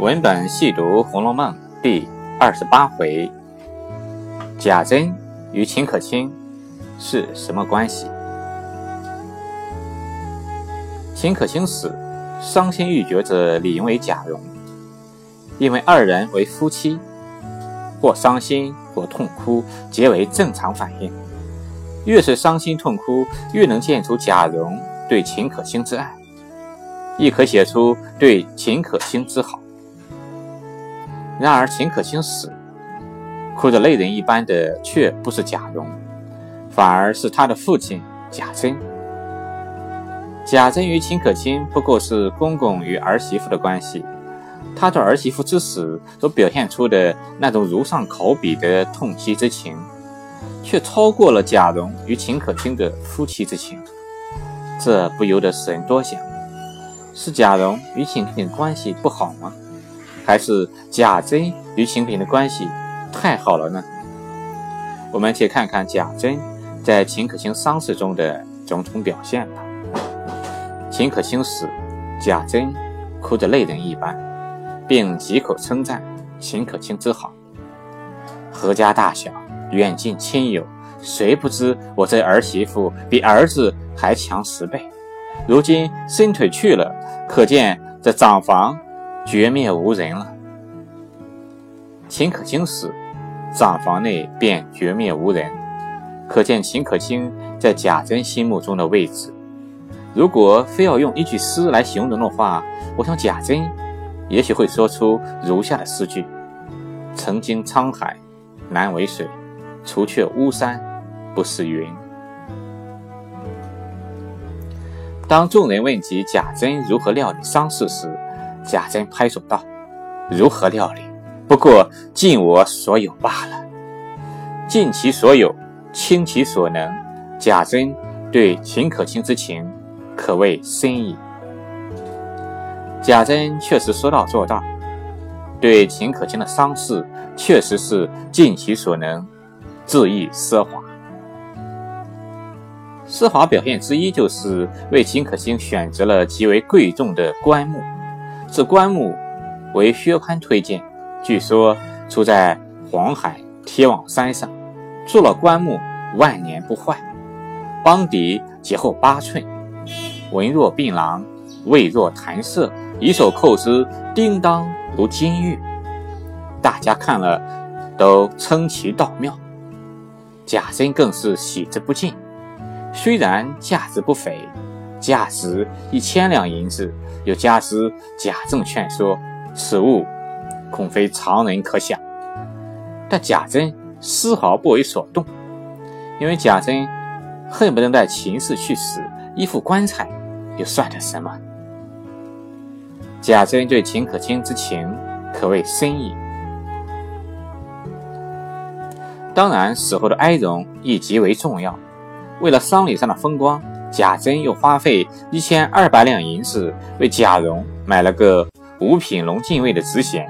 文本细读《红楼梦》第二十八回：贾珍与秦可卿是什么关系？秦可卿死，伤心欲绝者理应为贾蓉，因为二人为夫妻，或伤心或痛哭，皆为正常反应。越是伤心痛哭，越能见出贾蓉对秦可卿之爱，亦可写出对秦可卿之好。然而秦可卿死，哭得泪人一般的却不是贾蓉，反而是他的父亲贾珍。贾珍与秦可卿不过是公公与儿媳妇的关系，他对儿媳妇之死所表现出的那种如上考妣的痛惜之情，却超过了贾蓉与秦可卿的夫妻之情。这不由得使人多想：是贾蓉与秦可卿关系不好吗？还是贾珍与秦可卿的关系太好了呢？我们且看看贾珍在秦可卿丧事中的种种表现吧。秦可卿死，贾珍哭得泪人一般，并几口称赞秦可卿之好。阖家大小，远近亲友，谁不知我这儿媳妇比儿子还强十倍？如今伸腿去了，可见这长房。绝灭无人了。秦可卿死，长房内便绝灭无人，可见秦可卿在贾珍心目中的位置。如果非要用一句诗来形容的话，我想贾珍也许会说出如下的诗句：“曾经沧海难为水，除却巫山不是云。”当众人问及贾珍如何料理丧事时，贾珍拍手道：“如何料理？不过尽我所有罢了。尽其所有，倾其所能。贾珍对秦可卿之情，可谓深矣。贾珍确实说到做到，对秦可卿的丧事，确实是尽其所能，恣意奢华。奢华表现之一，就是为秦可卿选择了极为贵重的棺木。”这棺木为薛宽推荐，据说出在黄海铁网山上，做了棺木万年不坏，帮底结厚八寸，纹若槟榔，味若弹色，以手扣之叮当如金玉，大家看了都称其道妙。贾珍更是喜之不尽，虽然价值不菲。价值一千两银子，又加之贾政劝说，此物恐非常人可享。但贾珍丝毫不为所动，因为贾珍恨不得带秦氏去死，一副棺材又算得什么？贾珍对秦可卿之情可谓深矣。当然，死后的哀荣亦极为重要。为了丧礼上的风光。贾珍又花费一千二百两银子为贾蓉买了个五品龙禁卫的职衔，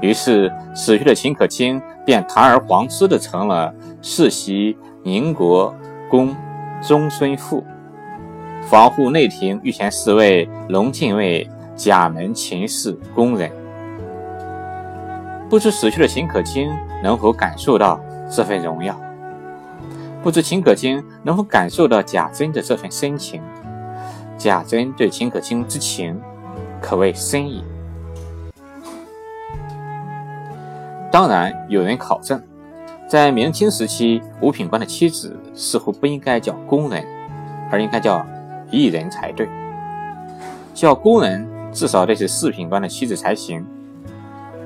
于是死去的秦可卿便堂而皇之的成了世袭宁国公中孙妇，防护内廷御前侍卫龙禁卫贾门秦氏宫人。不知死去的秦可卿能否感受到这份荣耀？不知秦可卿能否感受到贾珍的这份深情？贾珍对秦可卿之情，可谓深矣。当然，有人考证，在明清时期，五品官的妻子似乎不应该叫宫人，而应该叫艺人才对。叫宫人，至少得是四品官的妻子才行。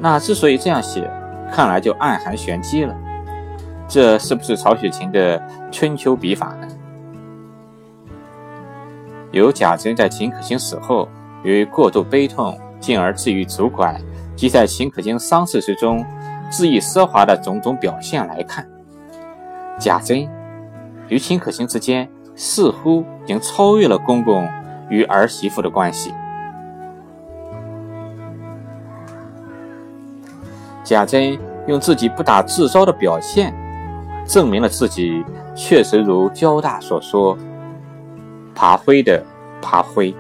那之所以这样写，看来就暗含玄机了。这是不是曹雪芹的春秋笔法呢？有贾珍在秦可卿死后，由于过度悲痛，进而至于主管，即在秦可卿丧事之中恣意奢华的种种表现来看，贾珍与秦可卿之间似乎已经超越了公公与儿媳妇的关系。贾珍用自己不打自招的表现。证明了自己确实如交大所说，爬灰的爬灰。